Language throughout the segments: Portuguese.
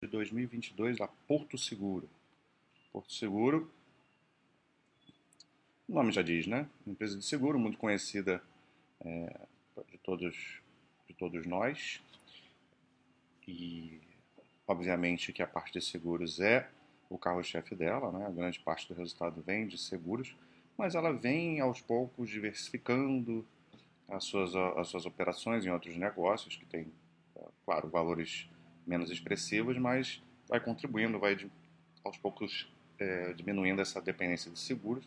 de 2022 da Porto Seguro. Porto Seguro, o nome já diz, né? Empresa de seguro muito conhecida é, de todos de todos nós e obviamente que a parte de seguros é o carro-chefe dela, né? A grande parte do resultado vem de seguros, mas ela vem aos poucos diversificando as suas as suas operações em outros negócios que têm, claro, valores menos expressivas, mas vai contribuindo, vai aos poucos é, diminuindo essa dependência de seguros.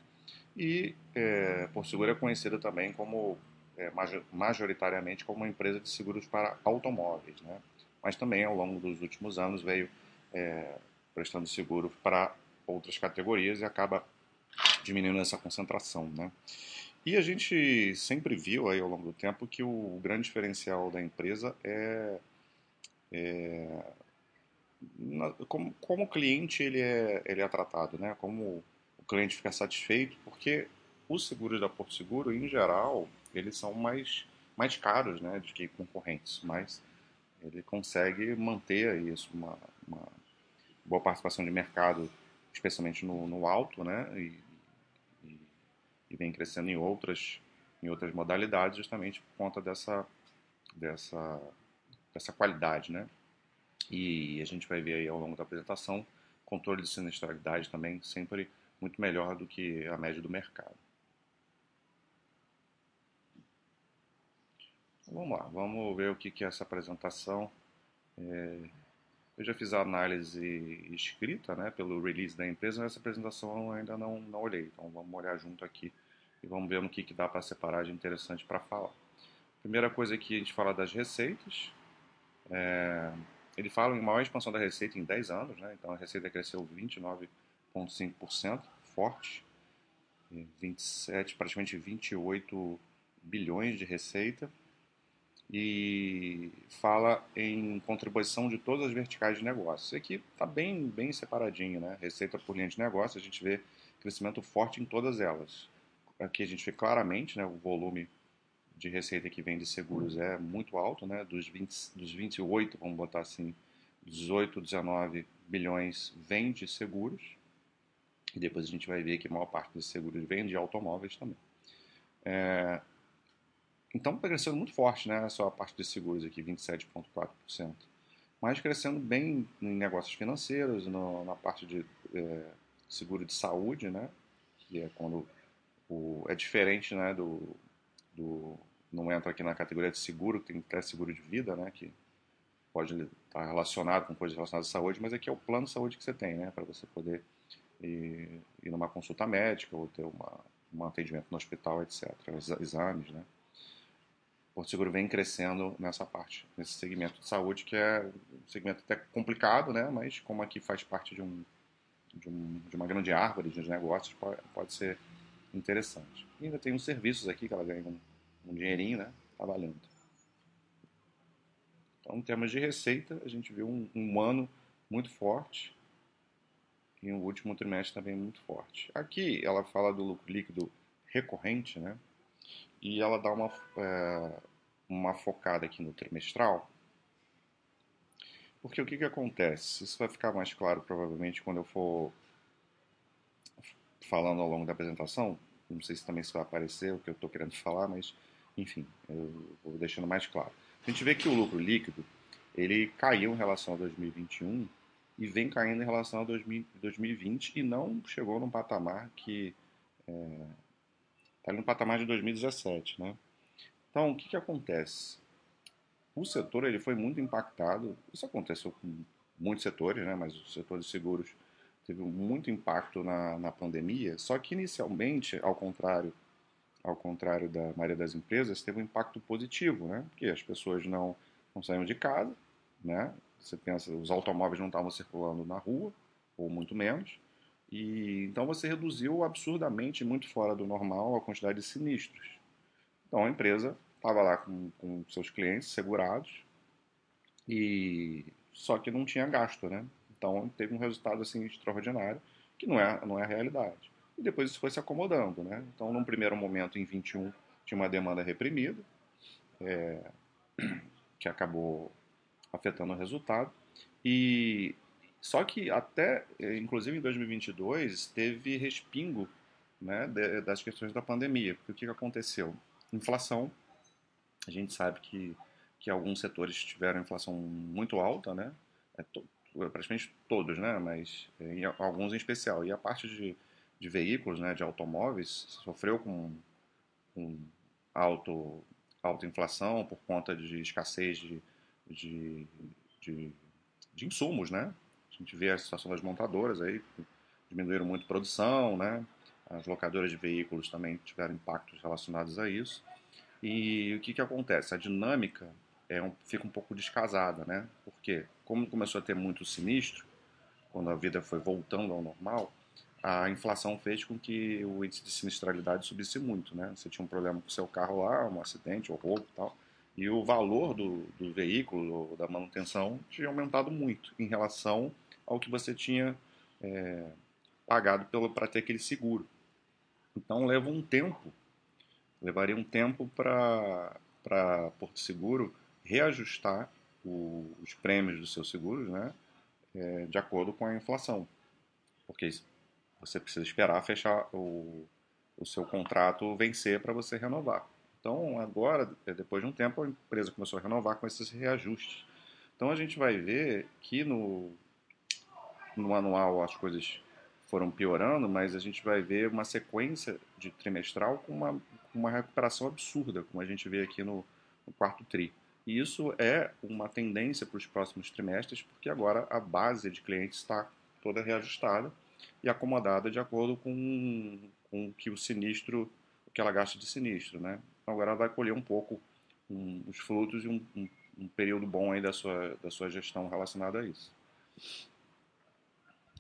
E é, Porto Seguro é conhecida também como, é, majoritariamente, como uma empresa de seguros para automóveis, né? mas também ao longo dos últimos anos veio é, prestando seguro para outras categorias e acaba diminuindo essa concentração. Né? E a gente sempre viu aí ao longo do tempo que o grande diferencial da empresa é é, na, como, como o cliente ele é, ele é tratado, né? Como o cliente fica satisfeito, porque os seguros da Porto Seguro, em geral, eles são mais, mais caros, né, do que concorrentes, mas ele consegue manter isso, uma, uma boa participação de mercado, especialmente no, no alto, né, e, e, e, vem crescendo em outras, em outras modalidades, justamente por conta dessa, dessa dessa qualidade, né? E a gente vai ver aí ao longo da apresentação, controle de sinistralidade também sempre muito melhor do que a média do mercado. Então, vamos lá, vamos ver o que, que é essa apresentação. É, eu já fiz a análise escrita né, pelo release da empresa, mas essa apresentação eu ainda não, não olhei. Então vamos olhar junto aqui e vamos ver no que, que dá para separar de interessante para falar. Primeira coisa aqui a gente fala das receitas. É, ele fala em maior expansão da receita em 10 anos, né? então a receita cresceu 29,5%, forte, 27, praticamente 28 bilhões de receita, e fala em contribuição de todas as verticais de negócio. Aqui está bem, bem separadinho, né? Receita por linha de negócio, a gente vê crescimento forte em todas elas. Aqui a gente vê claramente né, o volume de receita que vem de seguros é muito alto, né? Dos, 20, dos 28, vamos botar assim, 18, 19 bilhões vem de seguros. E depois a gente vai ver que a maior parte dos seguros vem de automóveis também. É, então está crescendo muito forte, né? Só a parte de seguros aqui, 27,4%. Mas crescendo bem em negócios financeiros, no, na parte de é, seguro de saúde, né? Que é quando o, é diferente né, do, do não entra aqui na categoria de seguro, tem até seguro de vida, né, que pode estar relacionado com coisas relacionadas à saúde, mas aqui é o plano de saúde que você tem, né, para você poder ir, ir numa consulta médica ou ter uma, um atendimento no hospital, etc., exames, né. O Porto Seguro vem crescendo nessa parte, nesse segmento de saúde, que é um segmento até complicado, né, mas como aqui faz parte de, um, de, um, de uma grande árvore de negócios, pode, pode ser interessante. E ainda tem uns serviços aqui que ela ganha um, um dinheirinho, né? Trabalhando. Então, em termos de receita, a gente viu um, um ano muito forte e um último trimestre também muito forte. Aqui ela fala do lucro líquido recorrente, né? E ela dá uma, é, uma focada aqui no trimestral. Porque o que, que acontece? Isso vai ficar mais claro provavelmente quando eu for falando ao longo da apresentação, não sei se também isso vai aparecer o que eu estou querendo falar, mas enfim, eu vou deixando mais claro. A gente vê que o lucro líquido ele caiu em relação a 2021 e vem caindo em relação a 2020 e não chegou num patamar que está é, tá no patamar de 2017, né? Então, o que, que acontece? O setor ele foi muito impactado. Isso aconteceu com muitos setores, né? Mas o setor de seguros teve muito impacto na, na pandemia, só que inicialmente, ao contrário, ao contrário da maioria das empresas, teve um impacto positivo, né? Porque as pessoas não, não saíam de casa, né? Você pensa, os automóveis não estavam circulando na rua, ou muito menos, e então você reduziu absurdamente, muito fora do normal, a quantidade de sinistros. Então a empresa estava lá com, com seus clientes segurados, e só que não tinha gasto, né? Então teve um resultado assim extraordinário que não é não é a realidade. E depois isso foi se acomodando, né? Então num primeiro momento em 21 tinha uma demanda reprimida é, que acabou afetando o resultado e Só que até, eh, inclusive em 2022, teve respingo né, das questões da pandemia. Porque o que aconteceu? Inflação, a gente sabe que, que alguns setores tiveram inflação muito alta, né? Praticamente todos, né? Mas é, em, alguns em especial. E a parte de, de veículos, né, de automóveis, sofreu com, com alto, alta inflação por conta de escassez de, de, de, de insumos, né? A gente vê a situação das montadoras aí, diminuíram muito a produção, né? As locadoras de veículos também tiveram impactos relacionados a isso. E o que, que acontece? A dinâmica é um, fica um pouco descasada, né? Porque, como começou a ter muito sinistro, quando a vida foi voltando ao normal, a inflação fez com que o índice de sinistralidade subisse muito, né? Você tinha um problema com seu carro lá, um acidente ou roubo e tal, e o valor do, do veículo, da manutenção, tinha aumentado muito em relação ao que você tinha é, pagado para ter aquele seguro. Então leva um tempo, levaria um tempo para Porto Seguro reajustar o, os prêmios dos seus seguros né, é, de acordo com a inflação. Porque você precisa esperar fechar o, o seu contrato vencer para você renovar. Então, agora, depois de um tempo, a empresa começou a renovar com esses reajustes. Então, a gente vai ver que no, no anual as coisas foram piorando, mas a gente vai ver uma sequência de trimestral com uma, uma recuperação absurda, como a gente vê aqui no, no quarto TRI. E isso é uma tendência para os próximos trimestres, porque agora a base de clientes está toda reajustada e acomodada de acordo com, com o que o sinistro, o que ela gasta de sinistro, né? Então agora ela vai colher um pouco um, os frutos e um, um, um período bom aí da sua, da sua gestão relacionada a isso.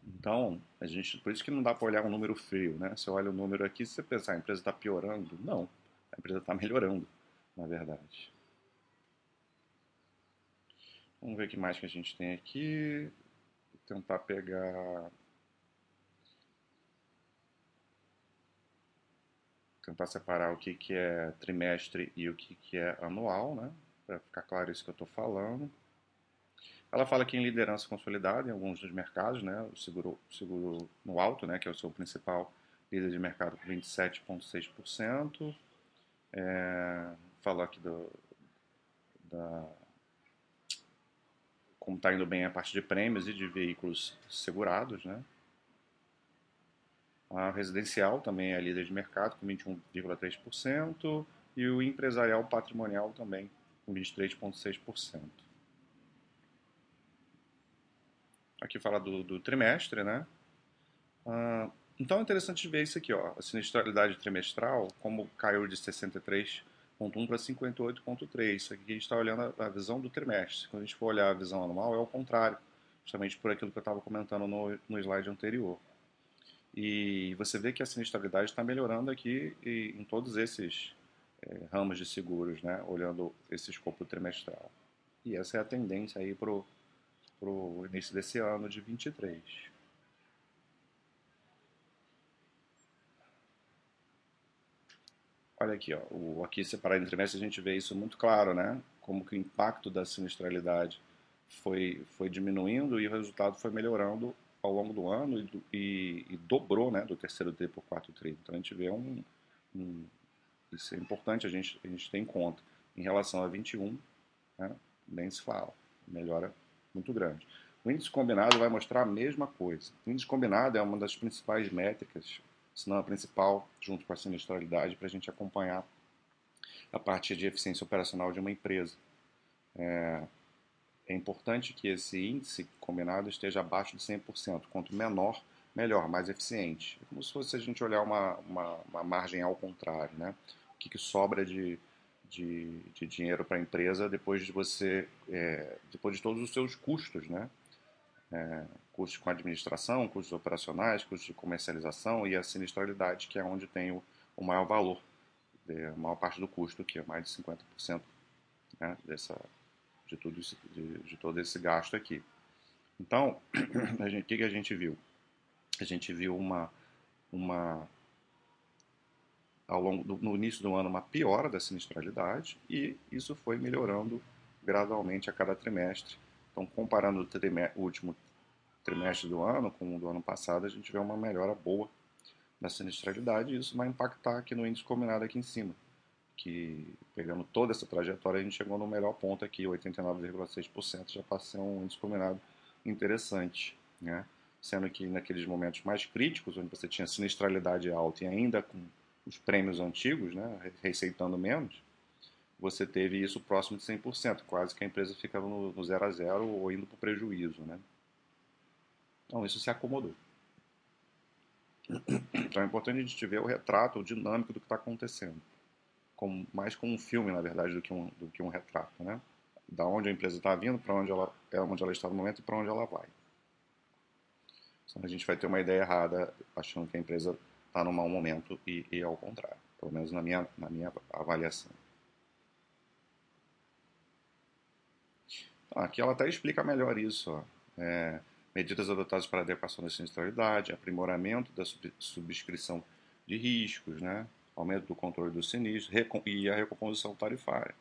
Então, a gente, por isso que não dá para olhar um número frio, né? Você olha o número aqui, se você pensar, a empresa está piorando, não, a empresa está melhorando, na verdade. Vamos ver o que mais que a gente tem aqui. Vou tentar pegar. Tentar separar o que, que é trimestre e o que, que é anual, né? Para ficar claro isso que eu estou falando. Ela fala que em liderança consolidada em alguns dos mercados, né? O seguro, seguro no alto, né? Que é o seu principal líder de mercado com 27,6%. É, falou aqui do, da, como está indo bem a parte de prêmios e de veículos segurados, né? A residencial também é líder de mercado com 21,3% e o empresarial patrimonial também com 23,6%. Aqui fala do, do trimestre, né? Ah, então é interessante ver isso aqui, ó. A sinistralidade trimestral, como caiu de 63 58,1 para 58,3. Isso aqui a gente está olhando a, visão do trimestre. Quando a gente for olhar a visão anual, é o contrário, justamente por aquilo que eu estava comentando no, no slide anterior. E você vê que a sinistralidade está melhorando aqui em todos esses é, ramos de seguros, né, olhando esse escopo trimestral. E essa é a tendência aí para o início desse ano de 23. Olha aqui, ó, o, aqui separado em trimestres a gente vê isso muito claro, né? Como que o impacto da sinistralidade foi, foi diminuindo e o resultado foi melhorando ao longo do ano e, e, e dobrou, né? Do terceiro tri para o quarto tri. Então a gente vê um, um, isso é importante a gente, a gente ter em conta. Em relação a 21, né? nem se fala, melhora muito grande. O índice combinado vai mostrar a mesma coisa. O índice combinado é uma das principais métricas se não a principal, junto com a sinistralidade, para a gente acompanhar a parte de eficiência operacional de uma empresa. É, é importante que esse índice combinado esteja abaixo de 100%. Quanto menor, melhor, mais eficiente. É como se fosse a gente olhar uma, uma, uma margem ao contrário. Né? O que, que sobra de, de, de dinheiro para a empresa depois de você, é, depois de todos os seus custos, né? É, custos com administração, custos operacionais, custos de comercialização e a sinistralidade, que é onde tem o, o maior valor, de, a maior parte do custo, que é mais de 50% né, dessa, de, tudo de, de, todo esse gasto aqui. Então, o que, que a gente viu? A gente viu uma, uma ao longo do, no início do ano uma piora da sinistralidade e isso foi melhorando gradualmente a cada trimestre. Então, comparando o, o último trimestre do ano com o do ano passado, a gente vê uma melhora boa da sinistralidade e isso vai impactar aqui no índice combinado aqui em cima, que pegando toda essa trajetória a gente chegou no melhor ponto aqui, 89,6% já passa a ser um índice combinado interessante, né? Sendo que naqueles momentos mais críticos, onde você tinha sinistralidade alta e ainda com os prêmios antigos, né, receitando menos, você teve isso próximo de 100%, quase que a empresa fica no, no zero a zero ou indo para o prejuízo. Né? Então, isso se acomodou. Então, é importante a gente ver o retrato, o dinâmico do que está acontecendo. Com, mais como um filme, na verdade, do que um, do que um retrato. Né? Da onde a empresa está vindo, para onde ela, é onde ela está no momento e para onde ela vai. Senão a gente vai ter uma ideia errada, achando que a empresa está num mau momento e, e ao contrário. Pelo menos na minha, na minha avaliação. Aqui ela até explica melhor isso. Ó. É, medidas adotadas para adequação da sinistralidade, aprimoramento da subscrição de riscos, né? aumento do controle do sinistro e a recomposição tarifária.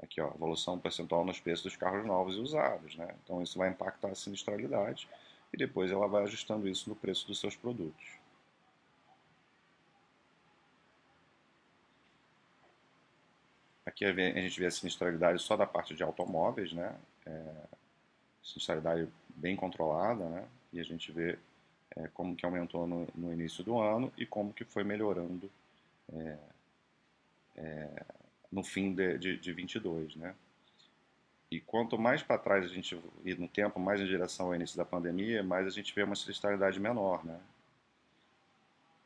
Aqui, ó, evolução percentual nos preços dos carros novos e usados. Né? Então, isso vai impactar a sinistralidade e depois ela vai ajustando isso no preço dos seus produtos. Aqui a gente vê a sinistralidade só da parte de automóveis, né? É, bem controlada, né? E a gente vê é, como que aumentou no, no, início do ano e como que foi melhorando é, é no fim de, de, de 22, né? E quanto mais para trás a gente ir no tempo, mais em direção ao início da pandemia, mais a gente vê uma sinistralidade menor, né?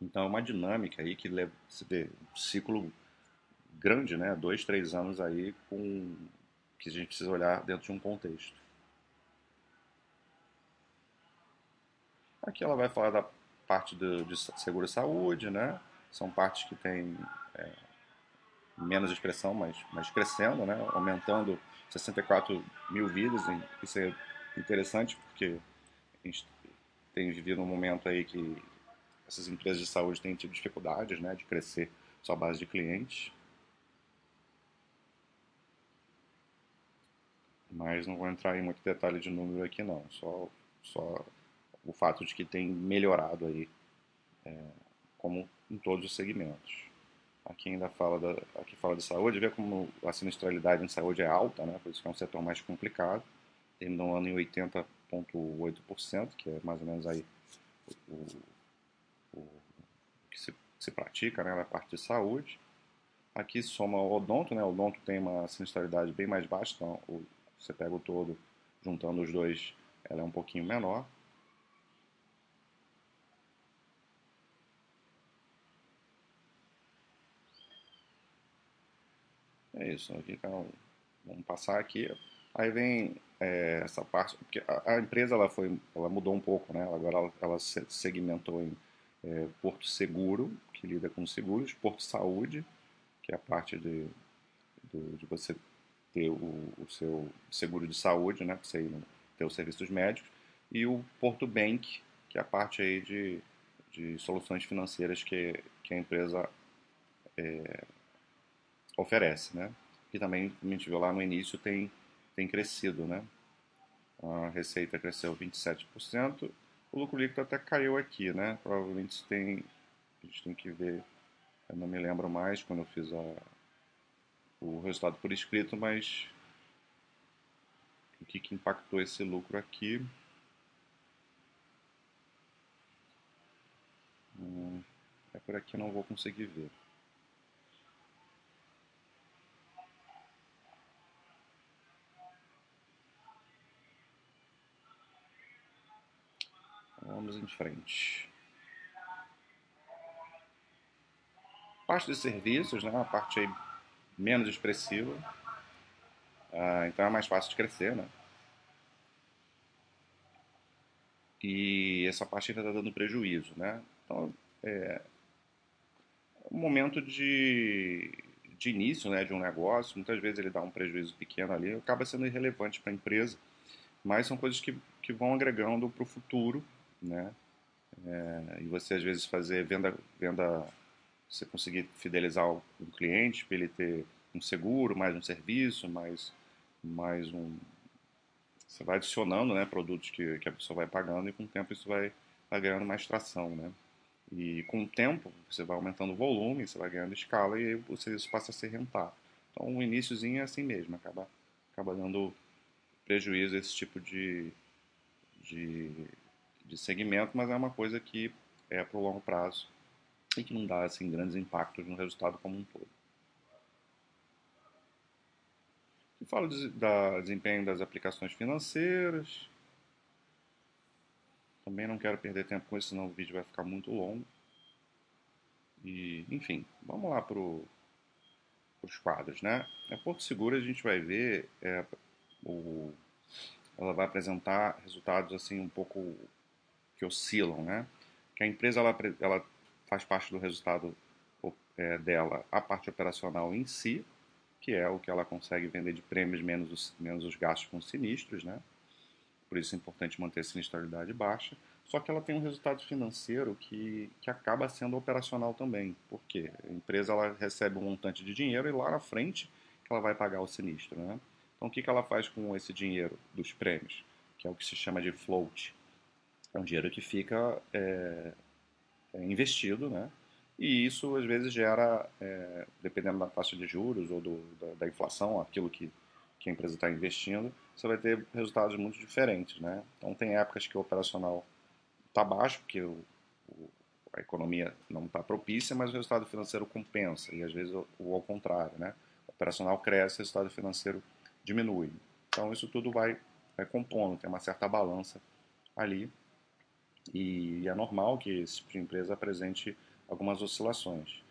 Então é uma dinâmica aí que leva, um ciclo grande, né? Dois, três anos aí com que a gente precisa olhar dentro de um contexto. Aqui ela vai falar da parte do, de seguro saúde, né? São partes que têm é, menos expressão, mas, mas crescendo, né? Aumentando 64 mil vidas. Isso é interessante porque a gente tem vivido um momento aí que essas empresas de saúde têm tido dificuldades, né? De crescer sua base de clientes. Mas não vou entrar em muito detalhe de número aqui não, só, só o fato de que tem melhorado aí, é, como em todos os segmentos. Aqui ainda fala da, aqui fala de saúde, vê como a sinistralidade em saúde é alta, né, por isso que é um setor mais complicado, terminou o ano em 80,8%, que é mais ou menos aí o, o, o que se, se pratica né, na parte de saúde. Aqui soma o odonto, né? O odonto tem uma sinistralidade bem mais baixa, então o, você pega o todo, juntando os dois, ela é um pouquinho menor. É isso, aqui vamos passar aqui. Aí vem é, essa parte, porque a, a, empresa ela foi, ela mudou um pouco, né? Agora ela, ela segmentou em é, Porto Seguro, que lida com seguros, Porto Saúde, que é a parte de, de, de você ter o, o seu seguro de saúde, né, para você ter os serviços médicos, e o Porto Bank, que é a parte aí de, de soluções financeiras que, que a empresa é, oferece, né? Que também, como a gente viu lá no início, tem, tem crescido, né? A receita cresceu 27%, o lucro líquido até caiu aqui, né? Provavelmente tem, a gente tem que ver, eu não me lembro mais quando eu fiz a, o resultado por escrito, mas o que, que impactou esse lucro aqui? Hum, é por aqui não vou conseguir ver. Vamos em frente. Parte de serviços, né? A parte aí menos expressiva. Ah, então é mais fácil de crescer, né? E essa parte ainda está dando prejuízo, né? Então, é um momento de, de início né, de um negócio, muitas vezes ele dá um prejuízo pequeno ali, acaba sendo irrelevante para a empresa, mas são coisas que, que vão agregando para o futuro, né? É, e você às vezes fazer venda, venda você conseguir fidelizar o, cliente para ele ter um seguro, mais um serviço, mais, mais um, você vai adicionando né, produtos que, que a pessoa vai pagando e com o tempo isso vai, vai ganhando mais tração. Né? E com o tempo você vai aumentando o volume, você vai ganhando escala e o serviço passa a ser rentável. Então o iníciozinho é assim mesmo, acaba, acaba dando prejuízo esse tipo de, de, de segmento, mas é uma coisa que é para o longo prazo e que não dá assim, grandes impactos no resultado como um todo. Falo do desempenho das aplicações financeiras. Também não quero perder tempo com isso, senão o vídeo vai ficar muito longo. E, enfim, vamos lá para os quadros, né? A Porto Seguro a gente vai ver, é, o, ela vai apresentar resultados assim um pouco que oscilam, né? Que a empresa ela, ela faz parte do resultado é, dela a parte operacional em si, que é o que ela consegue vender de prêmios menos os, menos os gastos com sinistros, né? Por isso é importante manter a sinistralidade baixa. Só que ela tem um resultado financeiro que, que acaba sendo operacional também. Por quê? A empresa ela recebe um montante de dinheiro e lá na frente ela vai pagar o sinistro, né? Então o que, que ela faz com esse dinheiro dos prêmios? Que é o que se chama de float. É um dinheiro que fica é investido, né? E isso às vezes gera, é, dependendo da taxa de juros ou do, da, da, inflação, aquilo que, que a empresa está investindo, você vai ter resultados muito diferentes. Né? Então, tem épocas que o operacional está baixo, porque o, o, a economia não está propícia, mas o resultado financeiro compensa, e às vezes o, o ao contrário. Né? O operacional cresce, o resultado financeiro diminui. Então, isso tudo vai, vai compondo, tem uma certa balança ali. E é normal que esse tipo de empresa apresente algumas oscilações.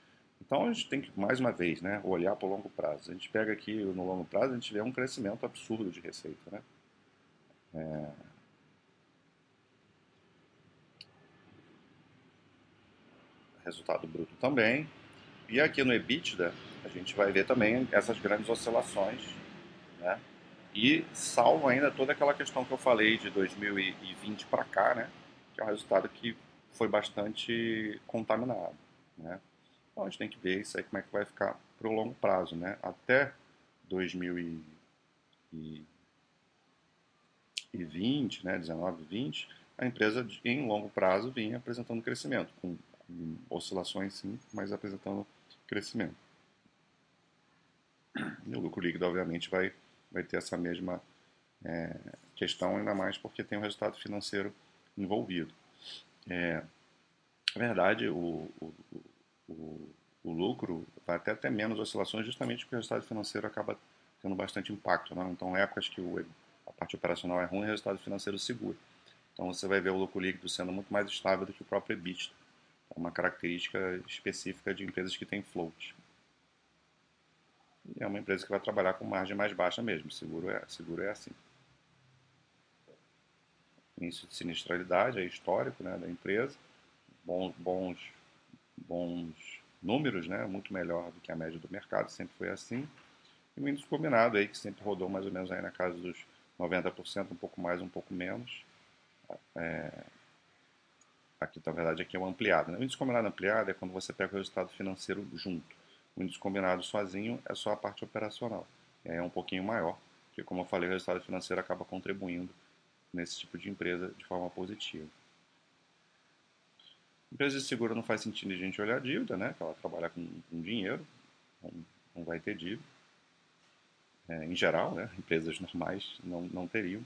Então a gente tem que, mais uma vez, né, olhar para o longo prazo. A gente pega aqui no longo prazo, a gente vê um crescimento absurdo de receita. Né? É... Resultado bruto também. E aqui no EBITDA, a gente vai ver também essas grandes oscilações. Né? E salvo ainda toda aquela questão que eu falei de 2020 para cá, né? Que é um resultado que foi bastante contaminado. Né? Então a gente tem que ver isso aí como é que vai ficar para o longo prazo. Né? Até 2020, né, 19, 20, a empresa em longo prazo vinha apresentando crescimento, com oscilações sim, mas apresentando crescimento. E o lucro líquido, obviamente, vai, vai ter essa mesma é, questão, ainda mais porque tem um resultado financeiro envolvido. É, na verdade, o, o, o, o, lucro vai até ter menos oscilações justamente porque o resultado financeiro acaba tendo bastante impacto. Né? Então, épocas que o, a parte operacional é ruim, o resultado financeiro segura. Então, você vai ver o lucro líquido sendo muito mais estável do que o próprio EBITDA. É uma característica específica de empresas que têm float. E é uma empresa que vai trabalhar com margem mais baixa mesmo. Seguro é, seguro é assim início de sinistralidade, é histórico né, da empresa, bons, bons, bons números, né, muito melhor do que a média do mercado, sempre foi assim. E o índice combinado aí, que sempre rodou mais ou menos aí na casa dos 90%, um pouco mais, um pouco menos. É, aqui, na verdade, aqui é o ampliado. Né? O índice combinado ampliado é quando você pega o resultado financeiro junto. O índice combinado sozinho é só a parte operacional. E aí é um pouquinho maior, porque, como eu falei, o resultado financeiro acaba contribuindo nesse tipo de empresa de forma positiva. Empresa de seguro não faz sentido a gente olhar a dívida, né? Que ela trabalha com, com dinheiro, não, não, vai ter dívida. É, em geral, né? Empresas normais não, não teriam.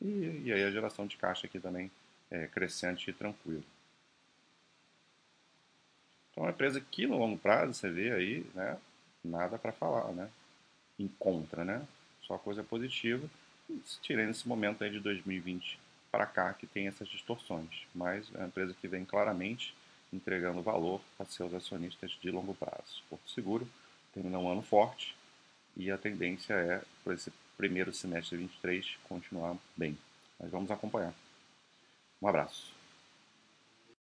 E, e aí a geração de caixa aqui também é crescente e tranquila. Então, é uma empresa que no longo prazo você vê aí, né? Nada para falar, né? Em contra, né? Só coisa positiva tirando esse momento aí de 2020 para cá que tem essas distorções, mas é uma empresa que vem claramente entregando valor para seus acionistas de longo prazo. Porto Seguro termina um ano forte e a tendência é para esse primeiro semestre de 2023 continuar bem. Mas vamos acompanhar. Um abraço.